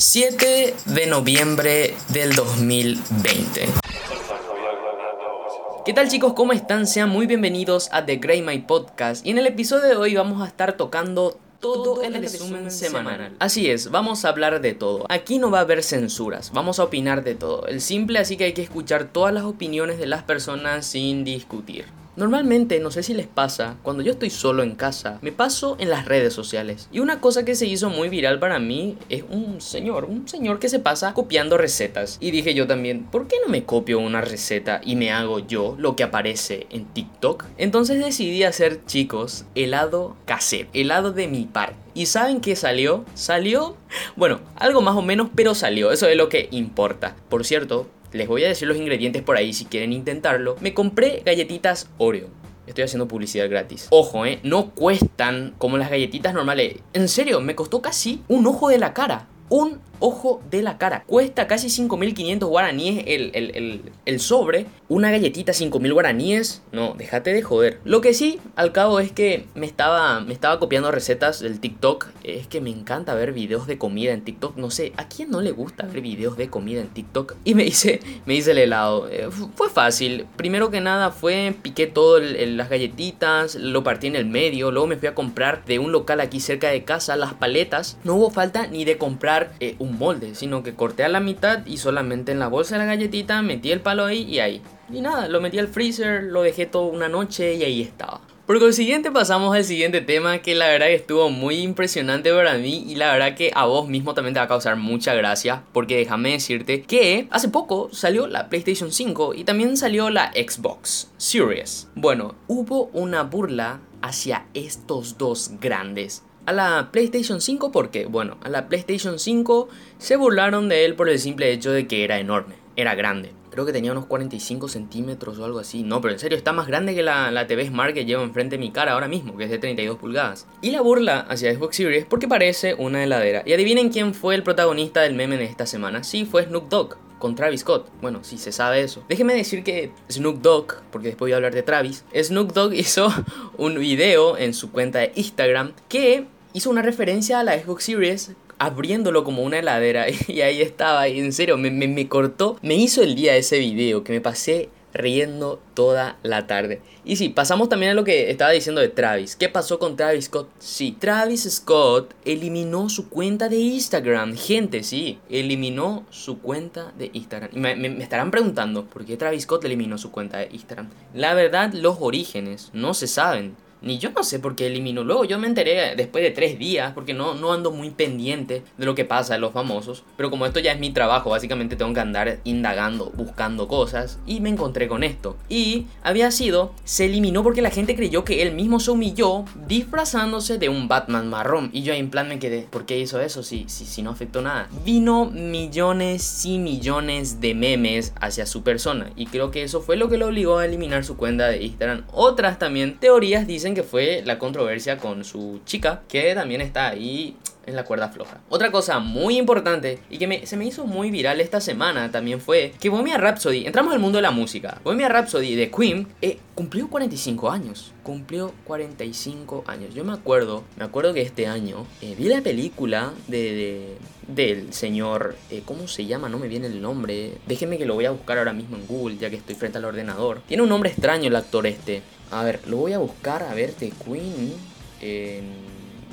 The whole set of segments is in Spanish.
7 de noviembre del 2020. ¿Qué tal chicos? ¿Cómo están? Sean muy bienvenidos a The Grey My Podcast y en el episodio de hoy vamos a estar tocando todo, el, resumen, semanal. Así es, vamos a hablar de todo. Aquí no va a haber censuras, vamos a opinar de todo. El simple así que hay que escuchar todas las opiniones de las personas sin discutir. Normalmente, no sé si les pasa, cuando yo estoy solo en casa, me paso en las redes sociales. Y una cosa que se hizo muy viral para mí es un señor, un señor que se pasa copiando recetas. Y dije yo también, ¿por qué no me copio una receta y me hago yo lo que aparece en TikTok? Entonces decidí hacer, chicos, helado casero, helado de mi parte. ¿Y saben qué salió? Salió, bueno, algo más o menos, pero salió. Eso es lo que importa. Por cierto, les voy a decir los ingredientes por ahí si quieren intentarlo. Me compré galletitas Oreo. Estoy haciendo publicidad gratis. Ojo, eh, no cuestan como las galletitas normales. En serio, me costó casi un ojo de la cara. Un ojo de la cara. Cuesta casi 5.500 guaraníes el, el, sobre. Una galletita 5.000 guaraníes. No, déjate de joder. Lo que sí, al cabo es que me estaba, me estaba copiando recetas del TikTok. Es que me encanta ver videos de comida en TikTok. No sé, ¿a quién no le gusta ver videos de comida en TikTok? Y me hice, me hice el helado. Eh, fue fácil. Primero que nada fue, piqué todo las galletitas, lo partí en el medio. Luego me fui a comprar de un local aquí cerca de casa las paletas. No hubo falta ni de comprar eh, un molde, sino que corté a la mitad y solamente en la bolsa de la galletita metí el palo ahí y ahí. Y nada, lo metí al freezer, lo dejé toda una noche y ahí estaba. Por consiguiente pasamos al siguiente tema que la verdad que estuvo muy impresionante para mí y la verdad que a vos mismo también te va a causar mucha gracia porque déjame decirte que hace poco salió la PlayStation 5 y también salió la Xbox Series. Bueno, hubo una burla hacia estos dos grandes a la PlayStation 5 porque, bueno, a la PlayStation 5 se burlaron de él por el simple hecho de que era enorme, era grande. Creo que tenía unos 45 centímetros o algo así. No, pero en serio, está más grande que la, la TV Smart que llevo enfrente de mi cara ahora mismo, que es de 32 pulgadas. Y la burla hacia Xbox Series porque parece una heladera. Y adivinen quién fue el protagonista del meme de esta semana. Sí, fue Snoop Dogg con Travis Scott. Bueno, si se sabe eso. Déjeme decir que Snoop Dogg, porque después voy a hablar de Travis, Snoop Dogg hizo un video en su cuenta de Instagram que hizo una referencia a la Xbox Series abriéndolo como una heladera y ahí estaba y en serio me, me, cortó, me hizo el día ese video que me pasé riendo toda la tarde. Y sí, pasamos también a lo que estaba diciendo de Travis. ¿Qué pasó con Travis Scott? Sí, Travis Scott eliminó su cuenta de Instagram. Gente, sí, eliminó su cuenta de Instagram. me, me, estarán preguntando, ¿por qué Travis Scott eliminó su cuenta de Instagram? La verdad, los orígenes no se saben. Ni yo no sé por qué eliminó. Luego yo me enteré después de tres días, porque no, no ando muy pendiente de lo que pasa en los famosos. Pero como esto ya es mi trabajo, básicamente tengo que andar indagando, buscando cosas. Y me encontré con esto. Y había sido, se eliminó porque la gente creyó que él mismo se humilló disfrazándose de un Batman marrón. Y yo en plan me quedé, ¿por qué hizo eso si, si, si no afectó nada? Vino millones y millones de memes hacia su persona. Y creo que eso fue lo que lo obligó a eliminar su cuenta de Instagram. Otras también teorías dicen que fue la controversia con su chica, que también está ahí en la cuerda floja. Otra cosa muy importante y que se me hizo muy viral esta semana también fue que Bohemian Rhapsody, entramos al mundo de la música, Bohemian Rhapsody de Queen eh, cumplió 45 años, cumplió 45 años. Yo me acuerdo, me acuerdo que este año eh, vi la película de, del señor, eh, ¿cómo se llama? No me viene el nombre. Déjenme que lo voy a buscar ahora mismo en Google ya que estoy frente al ordenador. Tiene un nombre extraño el actor este. A ver, lo voy a buscar a ver de Queen.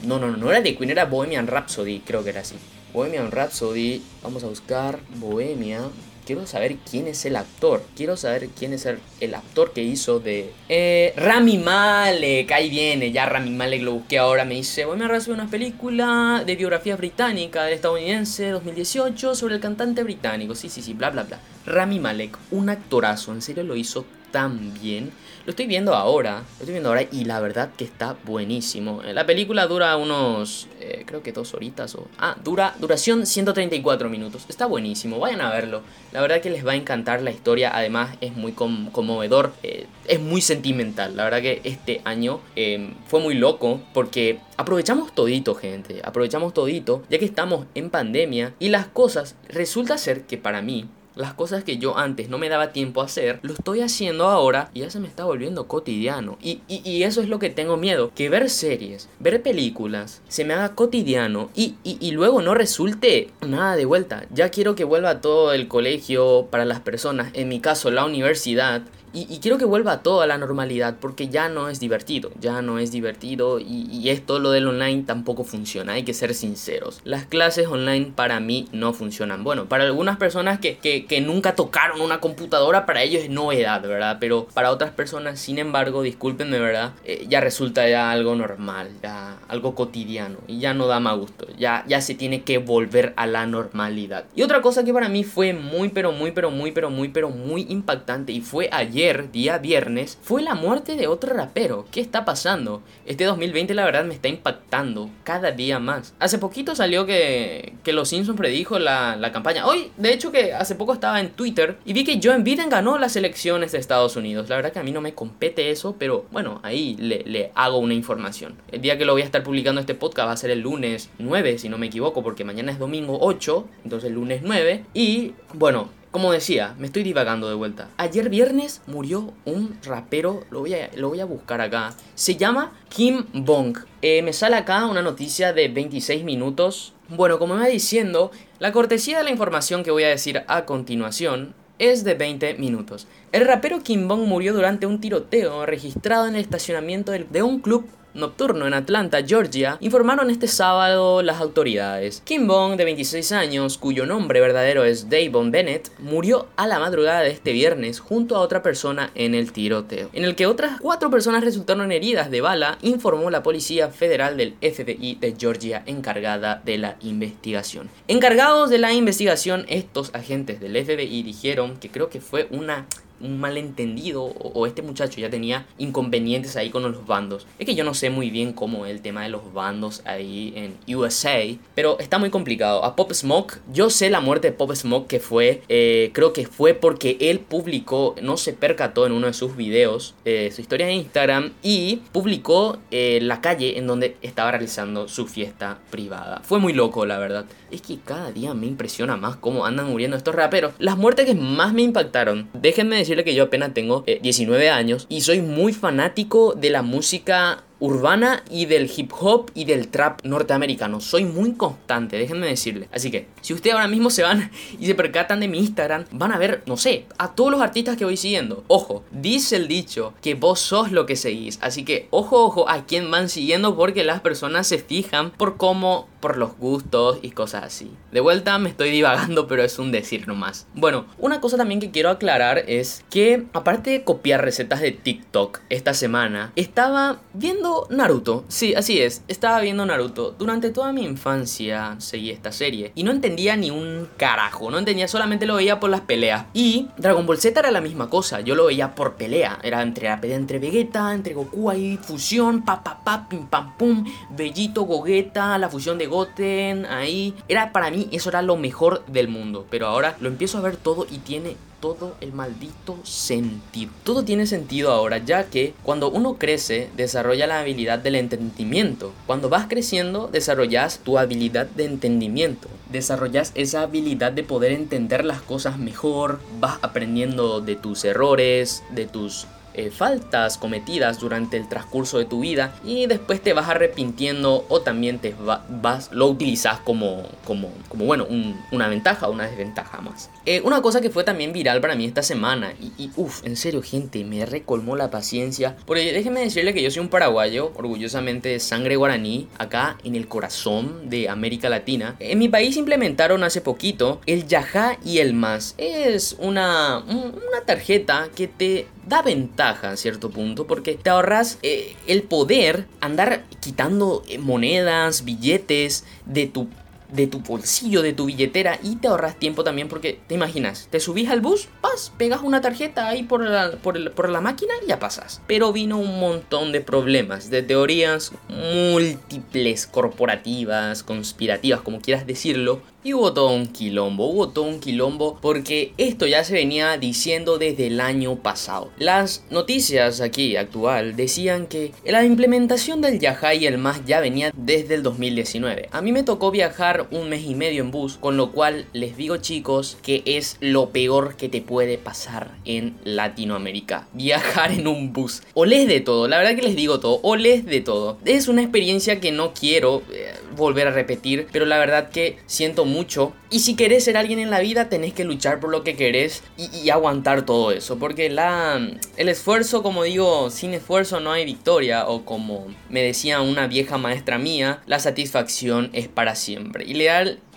No, no, no, no era de Queen, era Bohemian Rhapsody, creo que era así. Bohemian Rhapsody, vamos a buscar Bohemia. Quiero saber quién es el actor. Quiero saber quién es el, actor que hizo de. Eh, Rami Malek. Ahí viene, ya Rami Malek lo busqué ahora. Me dice: Bohemian Rhapsody, una película de biografía británica del estadounidense 2018 sobre el cantante británico. Sí, sí, sí, bla, bla, bla. Rami Malek, un actorazo. En serio lo hizo tan bien. Lo estoy viendo ahora, lo estoy viendo ahora y la verdad que está buenísimo. La película dura unos, eh, creo que dos horitas o... Ah, dura, duración 134 minutos. Está buenísimo, vayan a verlo. La verdad que les va a encantar la historia, además es muy conmovedor, eh, es muy sentimental. La verdad que este año em, fue muy loco porque aprovechamos todito, gente. Aprovechamos todito, ya que estamos en pandemia y las cosas resulta ser que para mí Las cosas que yo antes no me daba tiempo a hacer, lo estoy haciendo ahora y ya se me está volviendo cotidiano. Y, y, eso es lo que tengo miedo, que ver series, ver películas, se me haga cotidiano y, y luego no resulte nada de vuelta. Ya quiero que vuelva todo el colegio para las personas, en mi caso la universidad, y, quiero que vuelva a la normalidad porque ya no es divertido, ya no es divertido y, esto lo del online tampoco funciona, hay que ser sinceros. Las clases online para mí no funcionan. Bueno, para algunas personas que, que, nunca tocaron una computadora, para ellos es novedad, ¿verdad? Pero para otras personas, sin embargo, discúlpenme, ¿verdad? Eh, ya resulta ya algo normal, ya algo cotidiano y ya no da más gusto, ya, ya se tiene que volver a la normalidad. Y otra cosa que para mí fue muy, pero muy, pero muy, pero muy, pero muy impactante y fue ayer día viernes, fue la muerte de otro rapero. ¿Qué está pasando? Este 2020 la verdad me está impactando cada día más. Hace poquito salió que, que Los Simpsons predijo la, la campaña. Hoy, de hecho que hace poco estaba en Twitter y vi que Joe Biden ganó las elecciones de Estados Unidos. La verdad que a mí no me compete eso, pero bueno, ahí le, le hago una información. El día que lo voy a estar publicando este podcast va a ser el lunes 9, si no me equivoco, porque mañana es domingo 8, entonces lunes 9. Y bueno, como decía, me estoy divagando de vuelta. Ayer viernes murió un rapero, lo voy a, lo voy a buscar acá. Se llama Kim Bong. Eh, me sale acá una noticia de 26 minutos. Bueno, como me va diciendo, la cortesía de la información que voy a decir a continuación es de 20 minutos. El rapero Kim Bong murió durante un tiroteo registrado en el estacionamiento de un club nocturno en Atlanta, Georgia, informaron este sábado las autoridades. Kim Bong, de 26 años, cuyo nombre verdadero es Davon Bennett, murió a la madrugada de este viernes junto a otra persona en el tiroteo, en el que otras cuatro personas resultaron heridas de bala, informó la Policía Federal del FBI de Georgia encargada de la investigación. Encargados de la investigación, estos agentes del FBI dijeron que creo que fue una un malentendido o, este muchacho ya tenía inconvenientes ahí con los bandos. Es que yo no sé muy bien cómo el tema de los bandos ahí en USA, pero está muy complicado. A Pop Smoke, yo sé la muerte de Pop Smoke que fue, eh, creo que fue porque él publicó, no se percató en uno de sus videos, eh, su historia en Instagram y publicó eh, la calle en donde estaba realizando su fiesta privada. Fue muy loco, la verdad. Es que cada día me impresiona más cómo andan muriendo estos raperos. Las muertes que más me impactaron, déjenme decirle que yo apenas tengo 19 eh, años y soy muy fanático de la música urbana y del hip hop y del trap norteamericano. Soy muy constante, déjenme decirle. Así que, si ustedes ahora mismo se van y se percatan de mi Instagram, van a ver, no sé, a todos los artistas que voy siguiendo. Ojo, dice el dicho que vos sos lo que seguís. Así que, ojo, ojo a quién van siguiendo porque las personas se fijan por cómo, por los gustos y cosas así. De vuelta me estoy divagando, pero es un decir nomás. Bueno, una cosa también que quiero aclarar es que, aparte de copiar recetas de TikTok esta semana, estaba viendo Naruto. Sí, así es. Estaba viendo Naruto. Durante toda mi infancia seguí esta serie. Y no entendía ni un carajo. No entendía, solamente lo veía por las peleas. Y Dragon Ball Z era la misma cosa. Yo lo veía por pelea. Era entre la pelea entre Vegeta, entre Goku ahí, fusión, pa pa pa, pim pam pum. Bellito, Gogeta, la fusión de Goten, ahí. Era para mí, eso era lo mejor del mundo. Pero ahora lo empiezo a ver todo y tiene todo el maldito sentido. Todo tiene sentido ahora, ya que cuando uno crece, desarrolla la habilidad del entendimiento. Cuando vas creciendo, desarrollas tu habilidad de entendimiento. Desarrollas esa habilidad de poder entender las cosas mejor, vas aprendiendo de tus errores, de tus eh, faltas cometidas durante el transcurso de tu vida y después te vas arrepintiendo o también te vas, lo utilizas como, como, como bueno, una ventaja o una desventaja más. Eh, una cosa que fue también viral para mí esta semana y, uff, en serio gente, me recolmó la paciencia. Porque déjenme decirle que yo soy un paraguayo, orgullosamente de sangre guaraní, acá en el corazón de América Latina. En mi país implementaron hace poquito el Yajá y el Más. Es una, una tarjeta que te da ventaja a cierto punto porque te ahorras eh, el poder andar quitando eh, monedas, billetes de tu de tu bolsillo, de tu billetera y te ahorras tiempo también porque te imaginas, te subís al bus, vas, pegas una tarjeta ahí por la, por, la máquina y ya pasas. Pero vino un montón de problemas, de teorías múltiples, corporativas, conspirativas, como quieras decirlo, Y hubo todo un quilombo, hubo todo un quilombo porque esto ya se venía diciendo desde el año pasado. Las noticias aquí actual decían que la implementación del Yaha y el MAS ya venía desde el 2019. A mí me tocó viajar un mes y medio en bus, con lo cual les digo chicos que es lo peor que te puede pasar en Latinoamérica. Viajar en un bus. O les de todo, la verdad que les digo todo, o les de todo. Es una experiencia que no quiero eh, volver a repetir, pero la verdad que siento mucho. Y si querés ser alguien en la vida, tenés que luchar por lo que querés y, aguantar todo eso. Porque la, el esfuerzo, como digo, sin esfuerzo no hay victoria. O como me decía una vieja maestra mía, la satisfacción es para siempre. Y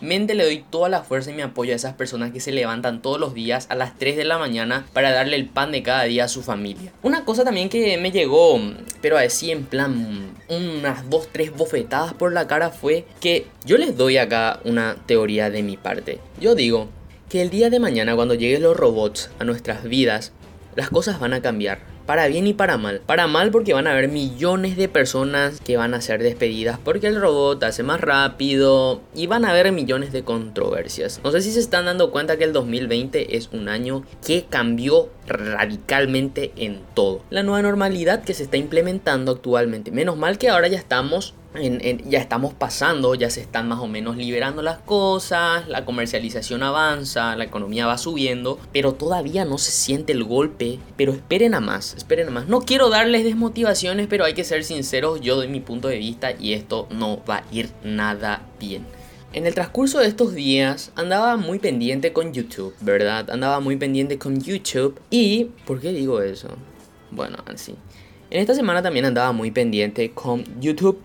Mente le doy toda la fuerza y mi apoyo a esas personas que se levantan todos los días a las 3 de la mañana para darle el pan de cada día a su familia. Una cosa también que me llegó, pero así en plan unas 2, 3 bofetadas por la cara fue que yo les doy acá una teoría de mi parte. Yo digo que el día de mañana cuando lleguen los robots a nuestras vidas, las cosas van a cambiar para bien y para mal. Para mal porque van a haber millones de personas que van a ser despedidas porque el robot hace más rápido y van a haber millones de controversias. No sé si se están dando cuenta que el 2020 es un año que cambió radicalmente en todo. La nueva normalidad que se está implementando actualmente. Menos mal que ahora ya estamos ya estamos pasando, ya se están más o menos liberando las cosas, la comercialización avanza, la economía va subiendo, pero todavía no se siente el golpe. Pero esperen a más, esperen a más. No quiero darles desmotivaciones, pero hay que ser sinceros, yo doy mi punto de vista y esto no va a ir nada bien. En el transcurso de estos días andaba muy pendiente con YouTube, ¿verdad? Andaba muy pendiente con YouTube y... ¿Por qué digo eso? Bueno, así. En esta semana también andaba muy pendiente con YouTube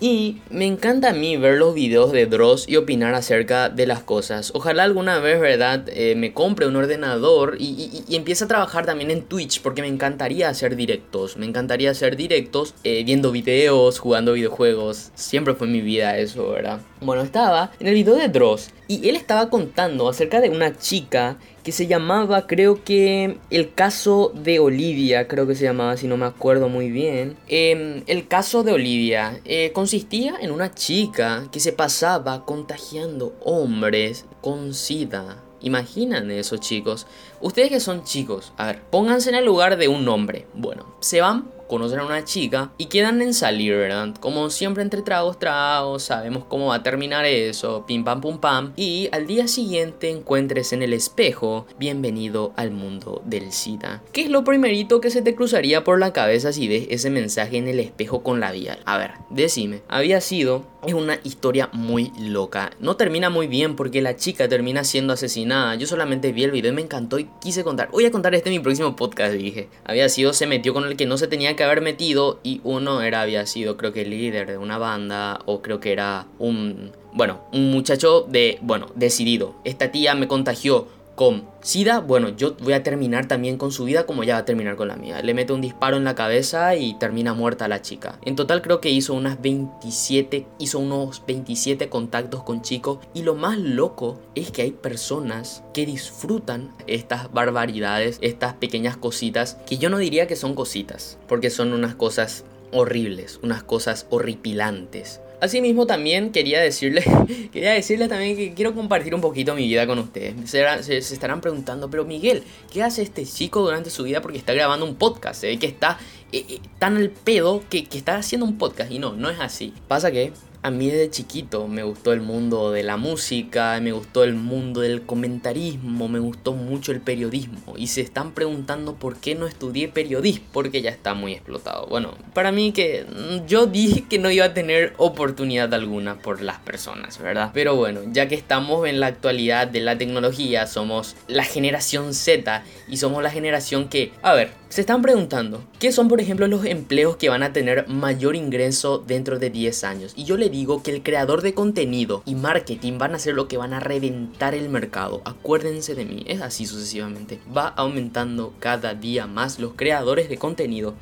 y me encanta a mí ver los videos de Dross y opinar acerca de las cosas. Ojalá alguna vez, ¿verdad? Eh, me compre un ordenador y, empiece a trabajar también en Twitch porque me encantaría hacer directos. Me encantaría hacer directos eh, viendo videos, jugando videojuegos. Siempre fue mi vida eso, ¿verdad? Bueno, estaba en el video de Dross y él estaba contando acerca de una chica que se llamaba, creo que el caso de Olivia, creo que se llamaba, si no me acuerdo muy bien. Em, el caso de Olivia eh, consistía en una chica que se pasaba contagiando hombres con SIDA. Imaginan eso, chicos. Ustedes que son chicos, a ver, pónganse en el lugar de un hombre. Bueno, se van conocen a una chica y quedan en salir, ¿verdad? Como siempre entre tragos, tragos, sabemos cómo va a terminar eso, pim pam pum pam. Y al día siguiente encuentres en el espejo, bienvenido al mundo del SIDA. ¿Qué es lo primerito que se te cruzaría por la cabeza si ves ese mensaje en el espejo con labial? A ver, decime, había sido es una historia muy loca. No termina muy bien porque la chica termina siendo asesinada. Yo solamente vi el video y me encantó y quise contar. Voy a contar este en mi próximo podcast, dije. Había sido, se metió con el que no se tenía que haber metido y uno era, había sido creo que líder de una banda o creo que era un, bueno, un muchacho de, bueno, decidido. Esta tía me contagió con SIDA, bueno, yo voy a terminar también con su vida como ya va a terminar con la mía. Le mete un disparo en la cabeza y termina muerta la chica. En total creo que hizo unas 27, hizo unos 27 contactos con chicos y lo más loco es que hay personas que disfrutan estas barbaridades, estas pequeñas cositas que yo no diría que son cositas, porque son unas cosas horribles, unas cosas horripilantes. Asimismo también quería decirles, quería decirles también que quiero compartir un poquito mi vida con ustedes. Se, estarán preguntando, pero Miguel, ¿qué hace este chico durante su vida? Porque está grabando un podcast, ve que está eh, eh, tan al pedo que, que está haciendo un podcast. Y no, no es así. Pasa que a mí desde chiquito me gustó el mundo de la música, me gustó el mundo del comentarismo, me gustó mucho el periodismo. Y se están preguntando por qué no estudié periodismo, porque ya está muy explotado. Bueno, para mí que mm, yo dije que no iba a tener oportunidad alguna por las personas, ¿verdad? Pero bueno, ya que estamos en la actualidad de la tecnología, somos la generación Z y somos la generación que, a ver, se están preguntando, ¿qué son por ejemplo los empleos que van a tener mayor ingreso dentro de 10 años? Y yo le que el creador de contenido y marketing van a ser lo que van a reventar el mercado. Acuérdense de mí, es así sucesivamente. Va aumentando cada día más los creadores de contenido.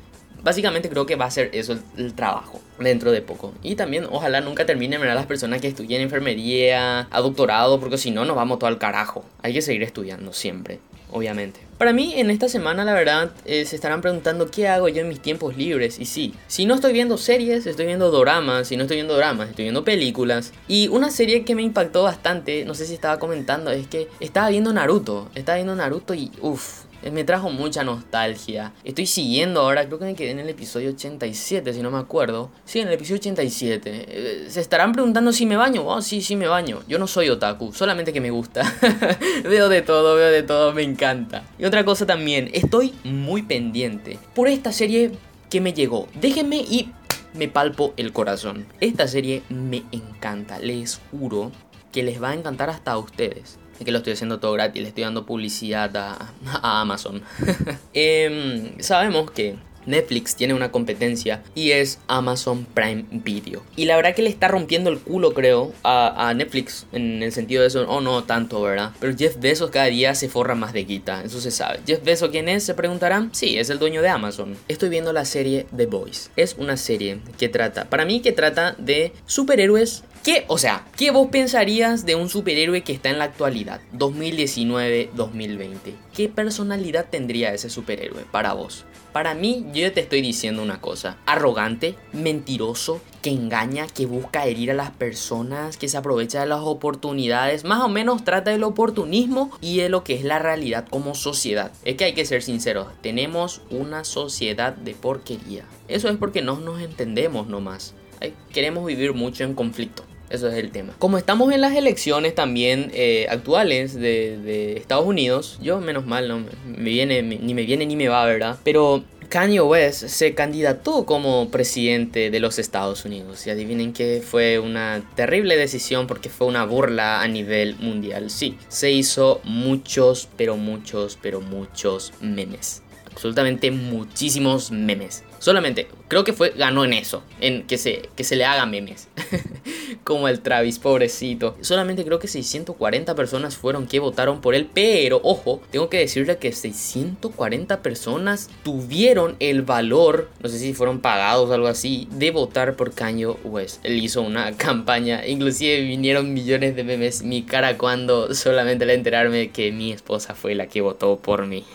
Básicamente creo que va a ser eso el, trabajo dentro de poco. Y también ojalá nunca terminen las personas que estudian enfermería a doctorado porque si no nos vamos todo al carajo. Hay que seguir estudiando siempre. obviamente. Para mí, en esta semana, la verdad, eh, se estarán preguntando qué hago yo en mis tiempos libres. Y sí, si no estoy viendo series, estoy viendo doramas. Si no estoy viendo doramas, estoy viendo películas. Y una serie que me impactó bastante, no sé si estaba comentando, es que estaba viendo Naruto. Estaba viendo Naruto y uff, me trajo mucha nostalgia. Estoy siguiendo ahora, creo que me quedé en el episodio 87, si no me acuerdo. Sí, en el episodio 87. Eh, se estarán preguntando si me baño. Oh, sí, sí me baño. Yo no soy otaku, solamente que me gusta. veo de todo, veo de todo, me encanta. Y otra cosa también, estoy muy pendiente por esta serie que me llegó. Déjenme y me palpo el corazón. Esta serie me encanta, les juro que les va a encantar hasta a ustedes que lo estoy haciendo todo gratis, le estoy dando publicidad a, Amazon. Em, sabemos que Netflix tiene una competencia y es Amazon Prime Video. Y la verdad que le está rompiendo el culo, creo, a, Netflix en el sentido de eso. Oh, no tanto, ¿verdad? Pero Jeff Bezos cada día se forra más de guita, eso se sabe. Jeff Bezos, ¿quién es? Se preguntarán. Sí, es el dueño de Amazon. Estoy viendo la serie The Boys. Es una serie que trata, para mí, que trata de superhéroes ¿Qué, o sea, qué vos pensarías de un superhéroe que está en la actualidad, 2019-2020? ¿Qué personalidad tendría ese superhéroe para vos? Para mí, yo te estoy diciendo una cosa. Arrogante, mentiroso, que engaña, que busca herir a las personas, que se aprovecha de las oportunidades. Más o menos trata del oportunismo y de lo que es la realidad como sociedad. Es que hay que ser sinceros. Tenemos una sociedad de porquería. Eso es porque no nos entendemos nomás. Queremos vivir mucho en conflicto. Eso es el tema. Como estamos en las elecciones también eh, actuales de, Estados Unidos, yo menos mal, no me viene, ni me viene ni me va, ¿verdad? Pero Kanye West se candidató como presidente de los Estados Unidos. Y adivinen que fue una terrible decisión porque fue una burla a nivel mundial. Sí, se hizo muchos, pero muchos, pero muchos memes. Absolutamente muchísimos memes. Solamente, creo que fue, ganó en eso, en que se, que se le haga memes. Como el Travis, pobrecito. Solamente creo que 640 personas fueron que votaron por él, pero ojo, tengo que decirle que 640 personas tuvieron el valor, no sé si fueron pagados o algo así, de votar por Kanye West. Él hizo una campaña, inclusive vinieron millones de memes. Mi cara cuando solamente al enterarme que mi esposa fue la que votó por mí.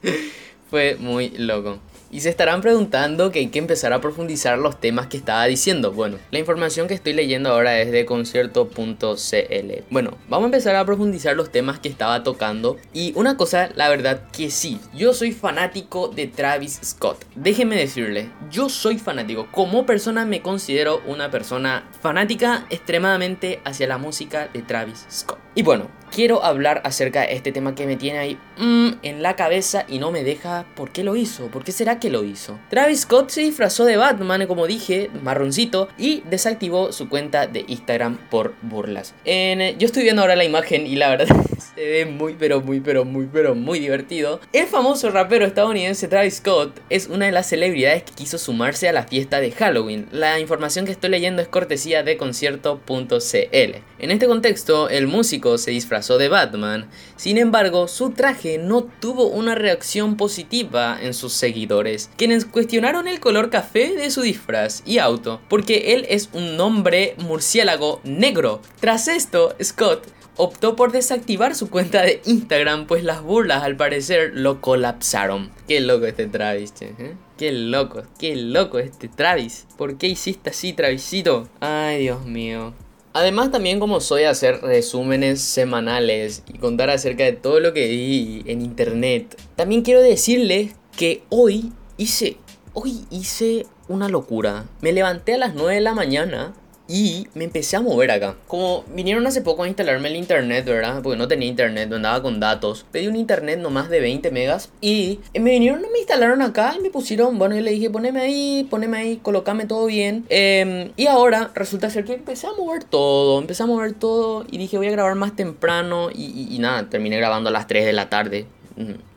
fue muy loco. Y se estarán preguntando que hay que empezar a profundizar los temas que estaba diciendo. Bueno, la información que estoy leyendo ahora es de concierto.cl. Bueno, vamos a empezar a profundizar los temas que estaba tocando. Y una cosa, la verdad que sí, yo soy fanático de Travis Scott. Déjenme decirle, yo soy fanático. Como persona me considero una persona fanática extremadamente hacia la música de Travis Scott. Y bueno, quiero hablar acerca de este tema que me tiene ahí mm, en la cabeza y no me deja por qué lo hizo, por qué será que lo hizo. Travis Scott se disfrazó de Batman, como dije, marroncito, y desactivó su cuenta de Instagram por burlas. En, yo estoy viendo ahora la imagen y la verdad se ve muy, pero muy, pero muy, pero muy divertido. El famoso rapero estadounidense Travis Scott es una de las celebridades que quiso sumarse a la fiesta de Halloween. La información que estoy leyendo es cortesía de concierto.cl. En este contexto, el músico se disfrazó de Batman. Sin embargo, su traje no tuvo una reacción positiva en sus seguidores, quienes cuestionaron el color café de su disfraz y auto, porque él es un hombre murciélago negro. Tras esto, Scott optó por desactivar su cuenta de Instagram, pues las burlas al parecer lo colapsaron. Qué loco este Travis, ¿eh? Qué loco, qué loco este Travis. ¿Por qué hiciste así, Travisito? Ay, Dios mío. Además también como soy hacer resúmenes semanales y contar acerca de todo lo que vi en internet, también quiero decirles que hoy hice, hoy hice una locura. Me levanté a las 9 de la mañana y me empecé a mover acá. Como vinieron hace poco a instalarme el internet, ¿verdad? Porque no tenía internet, no andaba con datos. Pedí un internet nomás de 20 megas. Y me vinieron, me instalaron acá y me pusieron, bueno, yo le dije, poneme ahí, poneme ahí, colocame todo bien. Em, y ahora resulta ser que empecé a mover todo, empecé a mover todo. Y dije, voy a grabar más temprano. Y, y nada, terminé grabando a las 3 de la tarde.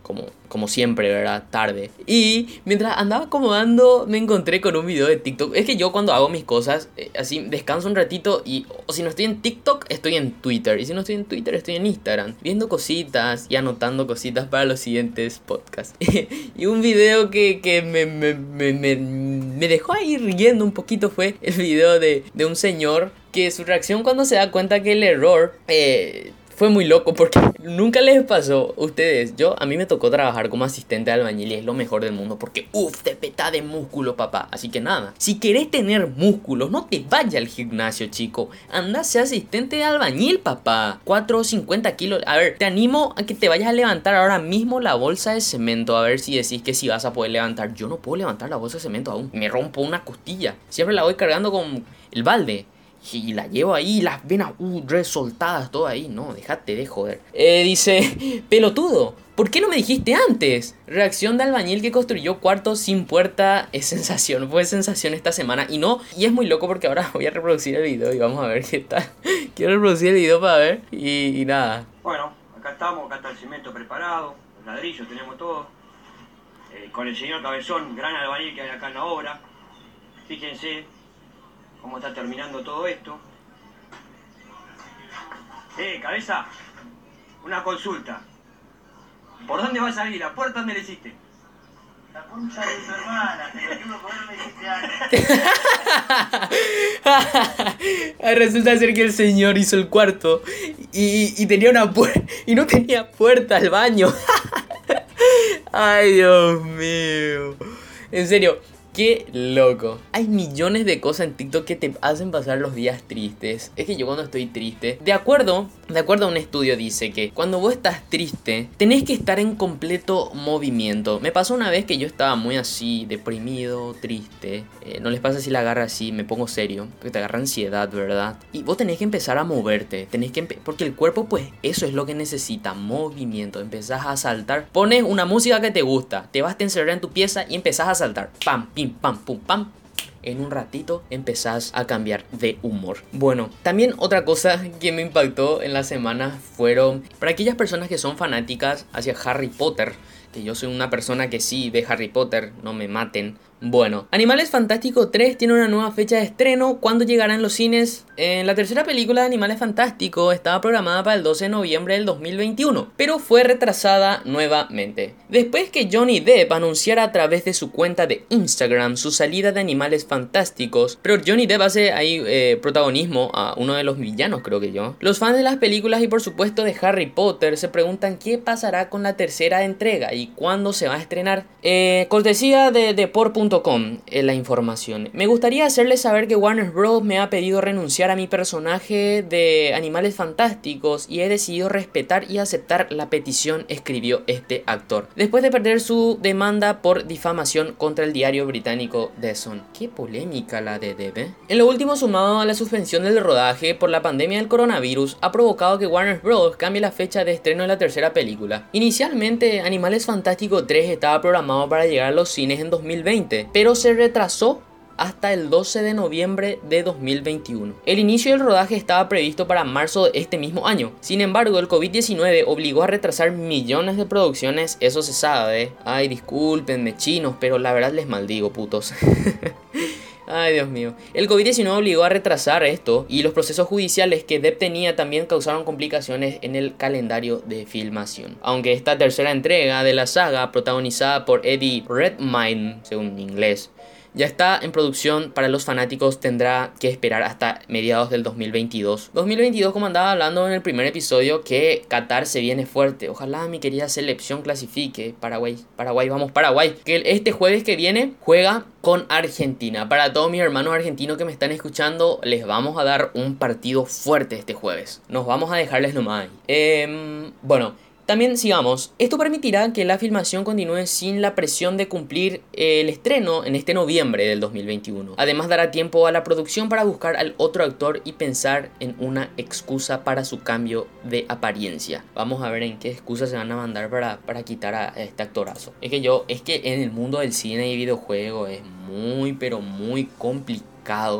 Como como siempre, ¿verdad? Tarde. Y mientras andaba acomodando, me encontré con un video de TikTok. Es que yo cuando hago mis cosas, eh, así descanso un ratito y o si no estoy en TikTok, estoy en Twitter. Y si no estoy en Twitter, estoy en Instagram. Viendo cositas y anotando cositas para los siguientes podcasts. y un video que, que me, me, me, me, dejó ahí riendo un poquito fue el video de, de un señor que su reacción cuando se da cuenta que el error... Eh, fue muy loco porque nunca les pasó ustedes. Yo, a mí me tocó trabajar como asistente de albañil y es lo mejor del mundo porque, uff, te peta de músculo, papá. Así que nada, si querés tener músculos, no te vayas al gimnasio, chico. Anda, sea asistente de albañil, papá. 4 o 50 kilos. A ver, te animo a que te vayas a levantar ahora mismo la bolsa de cemento. A ver si decís que si vas a poder levantar. Yo no puedo levantar la bolsa de cemento aún. Me rompo una costilla. Siempre la voy cargando con el balde. Y la llevo ahí, las venas uh, resoltadas, todo ahí. No, déjate de joder. Eh, dice, pelotudo, ¿por qué no me dijiste antes? Reacción de albañil que construyó cuarto sin puerta es sensación. Fue sensación esta semana. Y no, y es muy loco porque ahora voy a reproducir el video y vamos a ver qué tal. Quiero reproducir el video para ver. Y, nada. Bueno, acá estamos, acá está el cemento preparado, los ladrillos tenemos todo. Eh, con el señor Cabezón, gran albañil que hay acá en la obra. Fíjense, cómo está terminando todo esto. Eh, cabeza, una consulta. ¿Por dónde va a salir? ¿La puerta dónde le hiciste? La concha de tu hermana, te lo juro por me hiciste antes. Resulta ser que el señor hizo el cuarto y, y tenía una puerta y no tenía puerta al baño. Ay, Dios mío. En serio, Qué loco. Hay millones de cosas en TikTok que te hacen pasar los días tristes. Es que yo cuando estoy triste, de acuerdo, de acuerdo a un estudio dice que cuando vos estás triste, tenés que estar en completo movimiento. Me pasó una vez que yo estaba muy así, deprimido, triste. Eh, no les pasa si la agarra así, me pongo serio, porque te agarra ansiedad, ¿verdad? Y vos tenés que empezar a moverte, tenés que porque el cuerpo pues eso es lo que necesita, movimiento. Empezás a saltar, pones una música que te gusta, te vas a encerrar en tu pieza y empezás a saltar. Pam, pim, pam, pum, pam, en un ratito empezás a cambiar de humor. Bueno, también otra cosa que me impactó en la semana fueron para aquellas personas que son fanáticas hacia Harry Potter, que yo soy una persona que sí ve Harry Potter, no me maten, bueno, Animales Fantásticos 3 tiene una nueva fecha de estreno. ¿Cuándo llegarán los cines? En la tercera película de Animales Fantásticos estaba programada para el 12 de noviembre del 2021, pero fue retrasada nuevamente. Después que Johnny Depp anunciara a través de su cuenta de Instagram su salida de Animales Fantásticos, pero Johnny Depp hace ahí eh, protagonismo a uno de los villanos, creo que yo. Los fans de las películas y por supuesto de Harry Potter se preguntan qué pasará con la tercera entrega y cuándo se va a estrenar. Eh, cortesía de, de en eh, la información. Me gustaría hacerles saber que Warner Bros. me ha pedido renunciar a mi personaje de Animales Fantásticos y he decidido respetar y aceptar la petición, escribió este actor. Después de perder su demanda por difamación contra el diario británico The Sun. Qué polémica la de Debe. En lo último sumado a la suspensión del rodaje por la pandemia del coronavirus ha provocado que Warner Bros. cambie la fecha de estreno de la tercera película. Inicialmente Animales Fantásticos 3 estaba programado para llegar a los cines en 2020 pero se retrasó hasta el 12 de noviembre de 2021. El inicio del rodaje estaba previsto para marzo de este mismo año. Sin embargo, el COVID-19 obligó a retrasar millones de producciones, eso se sabe. Ay, discúlpenme chinos, pero la verdad les maldigo, putos. Ay, Dios mío. El COVID-19 obligó a retrasar esto y los procesos judiciales que Depp tenía también causaron complicaciones en el calendario de filmación. Aunque esta tercera entrega de la saga, protagonizada por Eddie Redmayne, según inglés, ya está en producción para los fanáticos, tendrá que esperar hasta mediados del 2022. 2022, como andaba hablando en el primer episodio, que Qatar se viene fuerte. Ojalá mi querida selección clasifique. Paraguay, Paraguay, vamos, Paraguay. Que este jueves que viene juega con Argentina. Para todos mis hermanos argentinos que me están escuchando, les vamos a dar un partido fuerte este jueves. Nos vamos a dejarles nomás. Eh, bueno. También sigamos, esto permitirá que la filmación continúe sin la presión de cumplir el estreno en este noviembre del 2021. Además dará tiempo a la producción para buscar al otro actor y pensar en una excusa para su cambio de apariencia. Vamos a ver en qué excusas se van a mandar para, para quitar a este actorazo. Es que yo, es que en el mundo del cine y videojuego es muy pero muy complicado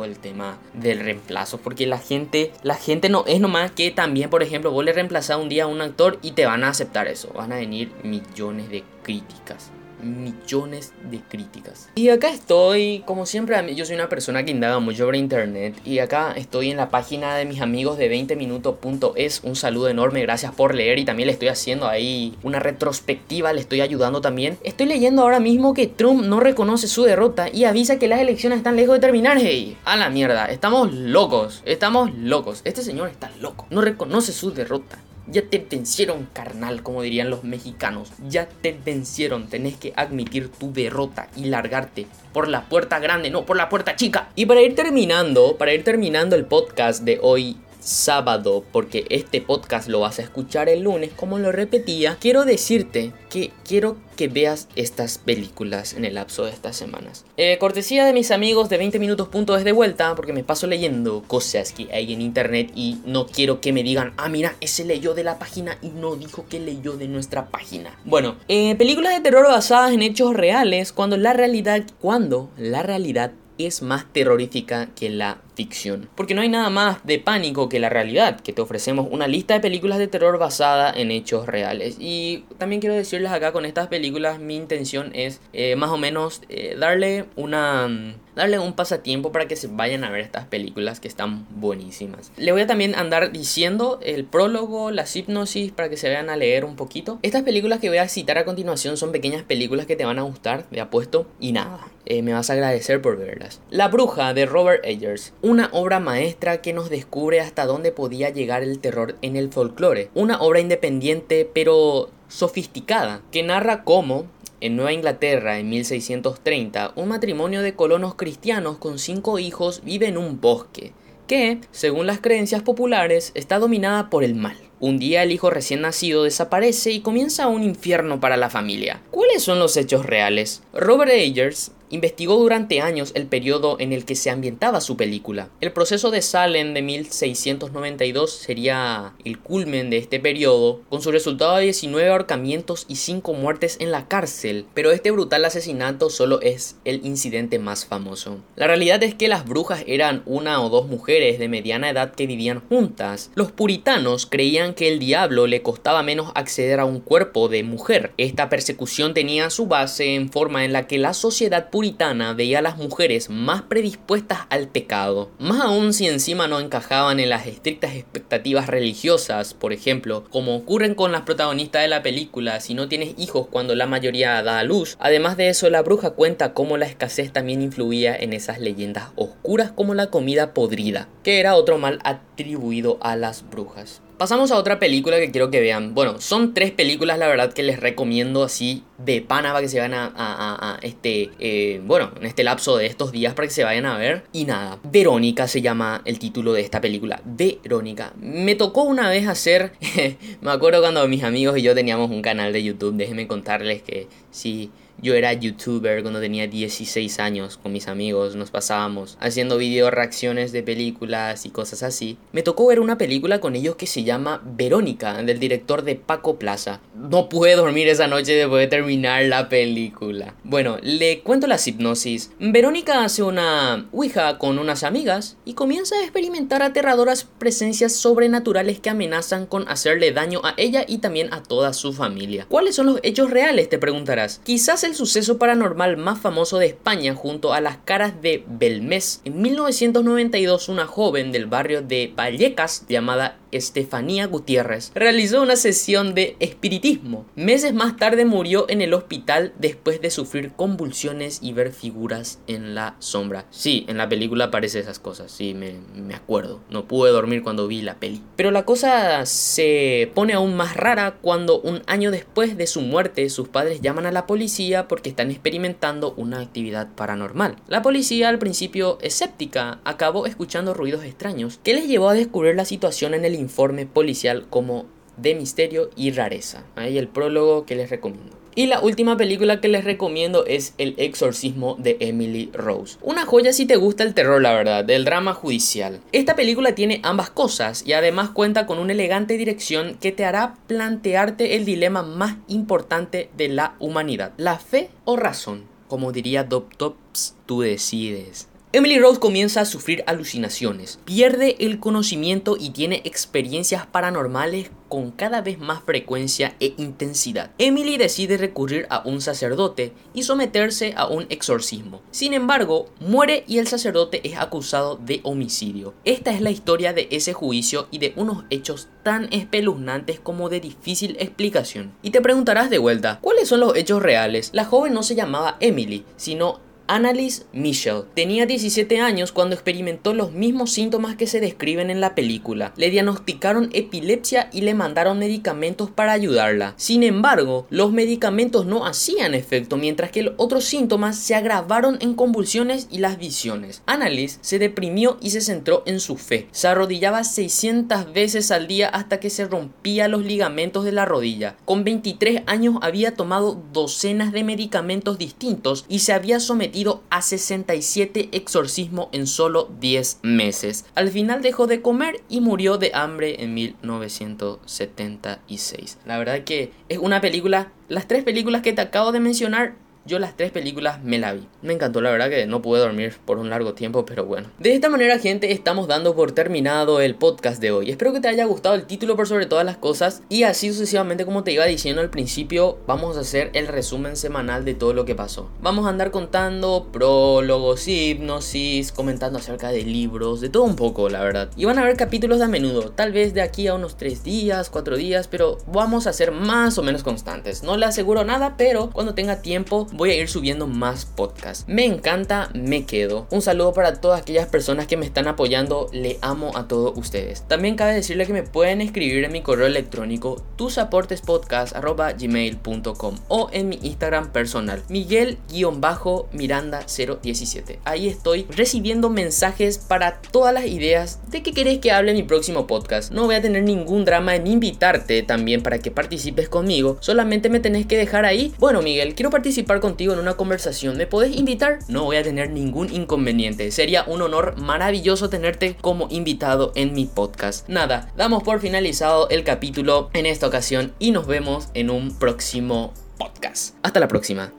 el tema del reemplazo porque la gente la gente no es nomás que también por ejemplo vos le reemplazás un día a un actor y te van a aceptar eso. Van a venir millones de críticas millones de críticas. Y acá estoy, como siempre, yo soy una persona que indaga mucho sobre internet. Y acá estoy en la página de mis amigos de 20minutos.es. Un saludo enorme, gracias por leer. Y también le estoy haciendo ahí una retrospectiva, le estoy ayudando también. Estoy leyendo ahora mismo que Trump no reconoce su derrota y avisa que las elecciones están lejos de terminar. Hey, a la mierda, estamos locos, estamos locos. Este señor está loco, no reconoce su derrota. Ya te vencieron, carnal, como dirían los mexicanos. Ya te vencieron. Tenés que admitir tu derrota y largarte por la puerta grande, no por la puerta chica. Y para ir terminando, para ir terminando el podcast de hoy sábado, porque este podcast lo vas a escuchar el lunes, como lo repetía, quiero decirte que quiero veas estas películas en el lapso de estas semanas. Eh, cortesía de mis amigos de 20 minutos punto desde vuelta, porque me paso leyendo cosas que hay en internet y no quiero que me digan, ah, mira, ese leyó de la página y no dijo que leyó de nuestra página. Bueno, eh, películas de terror basadas en hechos reales, cuando la realidad, cuando la realidad es más terrorífica que la ficción. Porque no hay nada más de pánico que la realidad, que te ofrecemos una lista de películas de terror basada en hechos reales. Y también quiero decirles acá con estas películas, mi intención es eh, más o menos eh, darle una darle un pasatiempo para que se vayan a ver estas películas que están buenísimas. Le voy a también andar diciendo el prólogo, las hipnosis para que se vayan a leer un poquito. Estas películas que voy a citar a continuación son pequeñas películas que te van a gustar, de apuesto, y nada, eh, me vas a agradecer por verlas. La bruja de Robert Eggers una obra maestra que nos descubre hasta dónde podía llegar el terror en el folclore. Una obra independiente pero sofisticada, que narra cómo, en Nueva Inglaterra en 1630, un matrimonio de colonos cristianos con cinco hijos vive en un bosque, que, según las creencias populares, está dominada por el mal. Un día el hijo recién nacido desaparece y comienza un infierno para la familia. ¿Cuáles son los hechos reales? Robert Eggers investigó durante años el periodo en el que se ambientaba su película. El proceso de Salem de 1692 sería el culmen de este periodo, con su resultado de 19 ahorcamientos y 5 muertes en la cárcel, pero este brutal asesinato solo es el incidente más famoso. La realidad es que las brujas eran una o dos mujeres de mediana edad que vivían juntas. Los puritanos creían que el diablo le costaba menos acceder a un cuerpo de mujer. Esta persecución tenía su base en forma en la que la sociedad puritana veía a las mujeres más predispuestas al pecado, más aún si encima no encajaban en las estrictas expectativas religiosas, por ejemplo, como ocurren con las protagonistas de la película, si no tienes hijos cuando la mayoría da a luz. Además de eso, la bruja cuenta cómo la escasez también influía en esas leyendas oscuras como la comida podrida, que era otro mal atribuido a las brujas. Pasamos a otra película que quiero que vean. Bueno, son tres películas, la verdad, que les recomiendo así de pana para que se vayan a, este, eh, bueno, en este lapso de estos días para que se vayan a ver. Y nada, Verónica se llama el título de esta película. Verónica. Me tocó una vez hacer, me acuerdo cuando mis amigos y yo teníamos un canal de YouTube, déjenme contarles que sí yo era youtuber cuando tenía 16 años con mis amigos, nos pasábamos haciendo video reacciones de películas y cosas así. Me tocó ver una película con ellos que se llama Verónica, del director de Paco Plaza. No pude dormir esa noche después de terminar la película. Bueno, le cuento la hipnosis. Verónica hace una ouija con unas amigas y comienza a experimentar aterradoras presencias sobrenaturales que amenazan con hacerle daño a ella y también a toda su familia. ¿Cuáles son los hechos reales? Te preguntarás. Quizás el suceso paranormal más famoso de España junto a las caras de Belmés. En 1992 una joven del barrio de Vallecas llamada Estefanía Gutiérrez realizó una sesión de espiritismo. Meses más tarde murió en el hospital después de sufrir convulsiones y ver figuras en la sombra. Sí, en la película aparece esas cosas, sí, me, me acuerdo. No pude dormir cuando vi la peli. Pero la cosa se pone aún más rara cuando un año después de su muerte sus padres llaman a la policía porque están experimentando una actividad paranormal. La policía al principio escéptica acabó escuchando ruidos extraños que les llevó a descubrir la situación en el informe policial como de misterio y rareza. Ahí el prólogo que les recomiendo. Y la última película que les recomiendo es El exorcismo de Emily Rose. Una joya si te gusta el terror, la verdad, del drama judicial. Esta película tiene ambas cosas y además cuenta con una elegante dirección que te hará plantearte el dilema más importante de la humanidad. La fe o razón. Como diría Dop Tops, tú decides. Emily Rose comienza a sufrir alucinaciones, pierde el conocimiento y tiene experiencias paranormales con cada vez más frecuencia e intensidad. Emily decide recurrir a un sacerdote y someterse a un exorcismo. Sin embargo, muere y el sacerdote es acusado de homicidio. Esta es la historia de ese juicio y de unos hechos tan espeluznantes como de difícil explicación. Y te preguntarás de vuelta, ¿cuáles son los hechos reales? La joven no se llamaba Emily, sino Annalise Michel. Tenía 17 años cuando experimentó los mismos síntomas que se describen en la película. Le diagnosticaron epilepsia y le mandaron medicamentos para ayudarla. Sin embargo, los medicamentos no hacían efecto mientras que los otros síntomas se agravaron en convulsiones y las visiones. Annalise se deprimió y se centró en su fe. Se arrodillaba 600 veces al día hasta que se rompía los ligamentos de la rodilla. Con 23 años había tomado docenas de medicamentos distintos y se había sometido a 67 exorcismos en solo 10 meses. Al final dejó de comer y murió de hambre en 1976. La verdad que es una película, las tres películas que te acabo de mencionar yo las tres películas me la vi. Me encantó, la verdad que no pude dormir por un largo tiempo, pero bueno. De esta manera, gente, estamos dando por terminado el podcast de hoy. Espero que te haya gustado el título por sobre todas las cosas. Y así sucesivamente, como te iba diciendo al principio, vamos a hacer el resumen semanal de todo lo que pasó. Vamos a andar contando prólogos, hipnosis, comentando acerca de libros, de todo un poco, la verdad. Y van a haber capítulos de a menudo, tal vez de aquí a unos tres días, cuatro días, pero vamos a ser más o menos constantes. No le aseguro nada, pero cuando tenga tiempo voy a ir subiendo más podcasts. Me encanta, me quedo. Un saludo para todas aquellas personas que me están apoyando. Le amo a todos ustedes. También cabe decirle que me pueden escribir en mi correo electrónico tusaportespodcast.gmail.com o en mi Instagram personal Miguel-Miranda017. Ahí estoy recibiendo mensajes para todas las ideas de qué querés que hable en mi próximo podcast. No voy a tener ningún drama en invitarte también para que participes conmigo. Solamente me tenés que dejar ahí. Bueno, Miguel, quiero participar contigo en una conversación, ¿me podés invitar? No voy a tener ningún inconveniente. Sería un honor maravilloso tenerte como invitado en mi podcast. Nada, damos por finalizado el capítulo en esta ocasión y nos vemos en un próximo podcast. Hasta la próxima.